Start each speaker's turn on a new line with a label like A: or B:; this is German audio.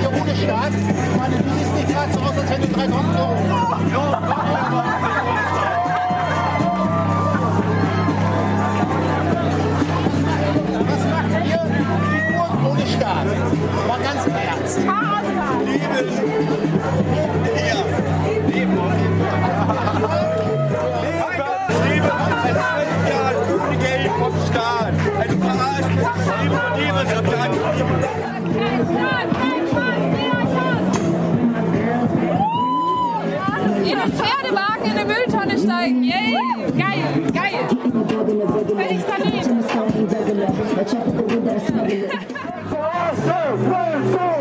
A: hier ohne Start. Ich meine, du siehst nicht gerade so aus, als hättest du drei Tonnen Was macht ihr Figuren ohne Start? Mal ganz im ernst. Lieben. Ja. Lieben. Den Pferdewagen in eine Mülltonne steigen. Yay! Geil, geil. Völlig daneben. Verarsche, Wilson,